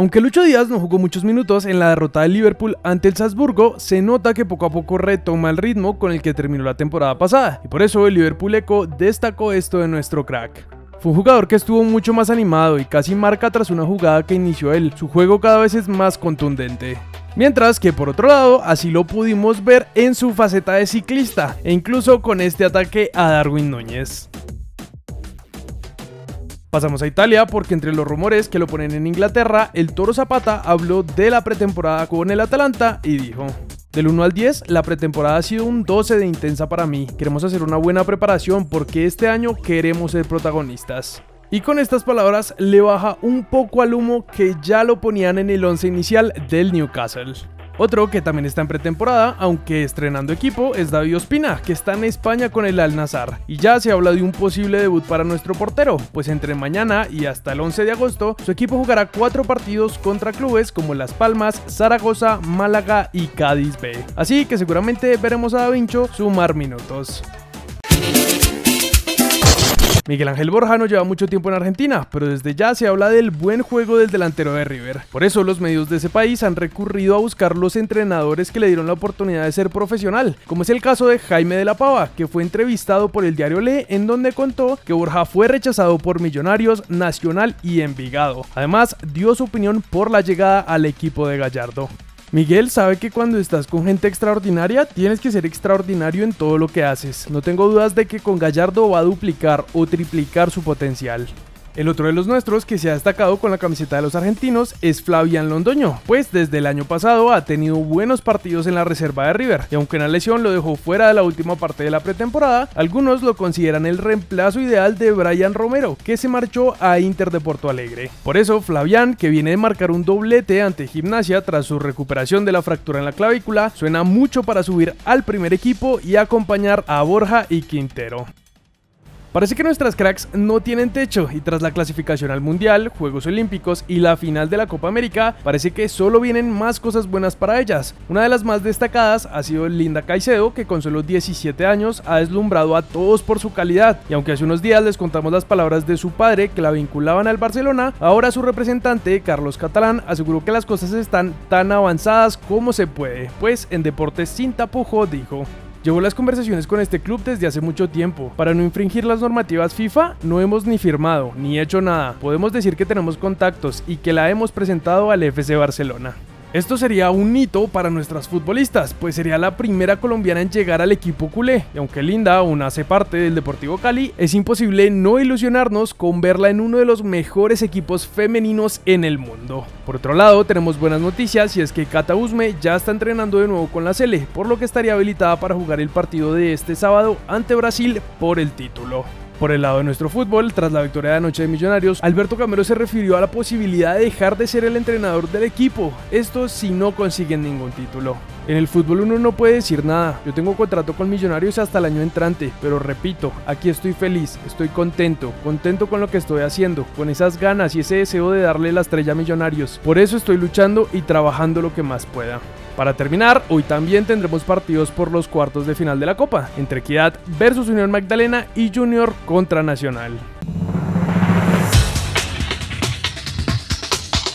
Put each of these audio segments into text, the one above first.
Aunque Lucho Díaz no jugó muchos minutos en la derrota del Liverpool ante el Salzburgo, se nota que poco a poco retoma el ritmo con el que terminó la temporada pasada, y por eso el Liverpool Eco destacó esto de nuestro crack. Fue un jugador que estuvo mucho más animado y casi marca tras una jugada que inició él. Su juego cada vez es más contundente. Mientras que por otro lado, así lo pudimos ver en su faceta de ciclista, e incluso con este ataque a Darwin Núñez. Pasamos a Italia porque entre los rumores que lo ponen en Inglaterra, el Toro Zapata habló de la pretemporada con el Atalanta y dijo, del 1 al 10, la pretemporada ha sido un 12 de intensa para mí. Queremos hacer una buena preparación porque este año queremos ser protagonistas. Y con estas palabras le baja un poco al humo que ya lo ponían en el 11 inicial del Newcastle. Otro que también está en pretemporada, aunque estrenando equipo, es David Ospina, que está en España con el Al Nazar. Y ya se habla de un posible debut para nuestro portero, pues entre mañana y hasta el 11 de agosto, su equipo jugará cuatro partidos contra clubes como Las Palmas, Zaragoza, Málaga y Cádiz B. Así que seguramente veremos a Da Vincho sumar minutos. Miguel Ángel Borja no lleva mucho tiempo en Argentina, pero desde ya se habla del buen juego del delantero de River. Por eso los medios de ese país han recurrido a buscar los entrenadores que le dieron la oportunidad de ser profesional, como es el caso de Jaime de la Pava, que fue entrevistado por el diario Le, en donde contó que Borja fue rechazado por Millonarios, Nacional y Envigado. Además, dio su opinión por la llegada al equipo de Gallardo. Miguel sabe que cuando estás con gente extraordinaria tienes que ser extraordinario en todo lo que haces. No tengo dudas de que con Gallardo va a duplicar o triplicar su potencial. El otro de los nuestros que se ha destacado con la camiseta de los argentinos es Flavian Londoño, pues desde el año pasado ha tenido buenos partidos en la reserva de River, y aunque una lesión lo dejó fuera de la última parte de la pretemporada, algunos lo consideran el reemplazo ideal de Brian Romero, que se marchó a Inter de Porto Alegre. Por eso, Flavian, que viene de marcar un doblete ante Gimnasia tras su recuperación de la fractura en la clavícula, suena mucho para subir al primer equipo y acompañar a Borja y Quintero. Parece que nuestras cracks no tienen techo y tras la clasificación al Mundial, Juegos Olímpicos y la final de la Copa América, parece que solo vienen más cosas buenas para ellas. Una de las más destacadas ha sido Linda Caicedo, que con solo 17 años ha deslumbrado a todos por su calidad. Y aunque hace unos días les contamos las palabras de su padre que la vinculaban al Barcelona, ahora su representante, Carlos Catalán, aseguró que las cosas están tan avanzadas como se puede, pues en deportes sin tapujo dijo. Llevo las conversaciones con este club desde hace mucho tiempo. Para no infringir las normativas FIFA, no hemos ni firmado, ni hecho nada. Podemos decir que tenemos contactos y que la hemos presentado al FC Barcelona. Esto sería un hito para nuestras futbolistas, pues sería la primera colombiana en llegar al equipo culé, y aunque Linda aún hace parte del Deportivo Cali, es imposible no ilusionarnos con verla en uno de los mejores equipos femeninos en el mundo. Por otro lado, tenemos buenas noticias y es que Cata Usme ya está entrenando de nuevo con la Sele, por lo que estaría habilitada para jugar el partido de este sábado ante Brasil por el título. Por el lado de nuestro fútbol, tras la victoria de anoche de Millonarios, Alberto Camero se refirió a la posibilidad de dejar de ser el entrenador del equipo, esto si no consiguen ningún título. En el fútbol uno no puede decir nada, yo tengo contrato con Millonarios hasta el año entrante, pero repito, aquí estoy feliz, estoy contento, contento con lo que estoy haciendo, con esas ganas y ese deseo de darle la estrella a Millonarios. Por eso estoy luchando y trabajando lo que más pueda. Para terminar, hoy también tendremos partidos por los cuartos de final de la Copa, entre Equidad versus Unión Magdalena y Junior contra Nacional.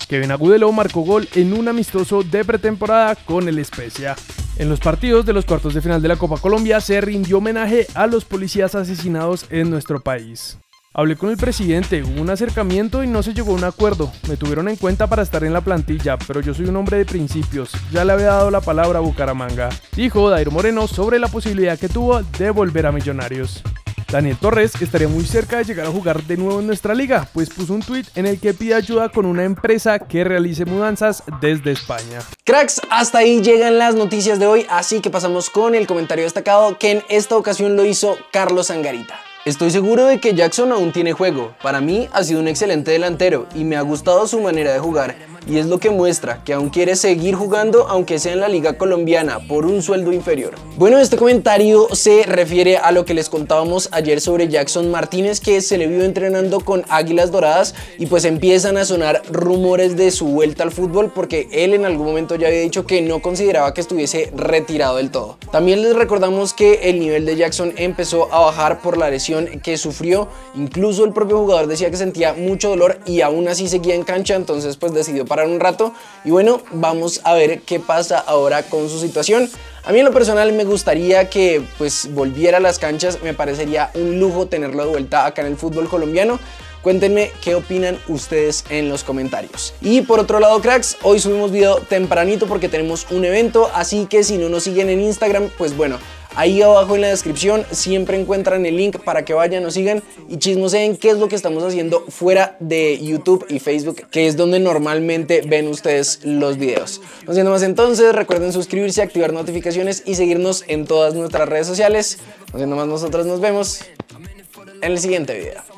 Kevin Agudelo marcó gol en un amistoso de pretemporada con el Especia. En los partidos de los cuartos de final de la Copa Colombia se rindió homenaje a los policías asesinados en nuestro país. Hablé con el presidente, hubo un acercamiento y no se llegó a un acuerdo. Me tuvieron en cuenta para estar en la plantilla, pero yo soy un hombre de principios. Ya le había dado la palabra a Bucaramanga. Dijo Dairo Moreno sobre la posibilidad que tuvo de volver a Millonarios. Daniel Torres estaría muy cerca de llegar a jugar de nuevo en nuestra liga, pues puso un tweet en el que pide ayuda con una empresa que realice mudanzas desde España. Cracks, hasta ahí llegan las noticias de hoy, así que pasamos con el comentario destacado que en esta ocasión lo hizo Carlos Angarita. Estoy seguro de que Jackson aún tiene juego. Para mí ha sido un excelente delantero y me ha gustado su manera de jugar y es lo que muestra que aún quiere seguir jugando aunque sea en la liga colombiana por un sueldo inferior. Bueno, este comentario se refiere a lo que les contábamos ayer sobre Jackson Martínez que se le vio entrenando con Águilas Doradas y pues empiezan a sonar rumores de su vuelta al fútbol porque él en algún momento ya había dicho que no consideraba que estuviese retirado del todo. También les recordamos que el nivel de Jackson empezó a bajar por la lesión que sufrió, incluso el propio jugador decía que sentía mucho dolor y aún así seguía en cancha, entonces pues decidió un rato y bueno, vamos a ver qué pasa ahora con su situación. A mí en lo personal me gustaría que pues volviera a las canchas, me parecería un lujo tenerlo de vuelta acá en el fútbol colombiano. Cuéntenme qué opinan ustedes en los comentarios. Y por otro lado, cracks, hoy subimos video tempranito porque tenemos un evento, así que si no nos siguen en Instagram, pues bueno, Ahí abajo en la descripción siempre encuentran el link para que vayan, nos sigan y chismoseen qué es lo que estamos haciendo fuera de YouTube y Facebook, que es donde normalmente ven ustedes los videos. No siendo más entonces, recuerden suscribirse, activar notificaciones y seguirnos en todas nuestras redes sociales. No siendo más, nosotros nos vemos en el siguiente video.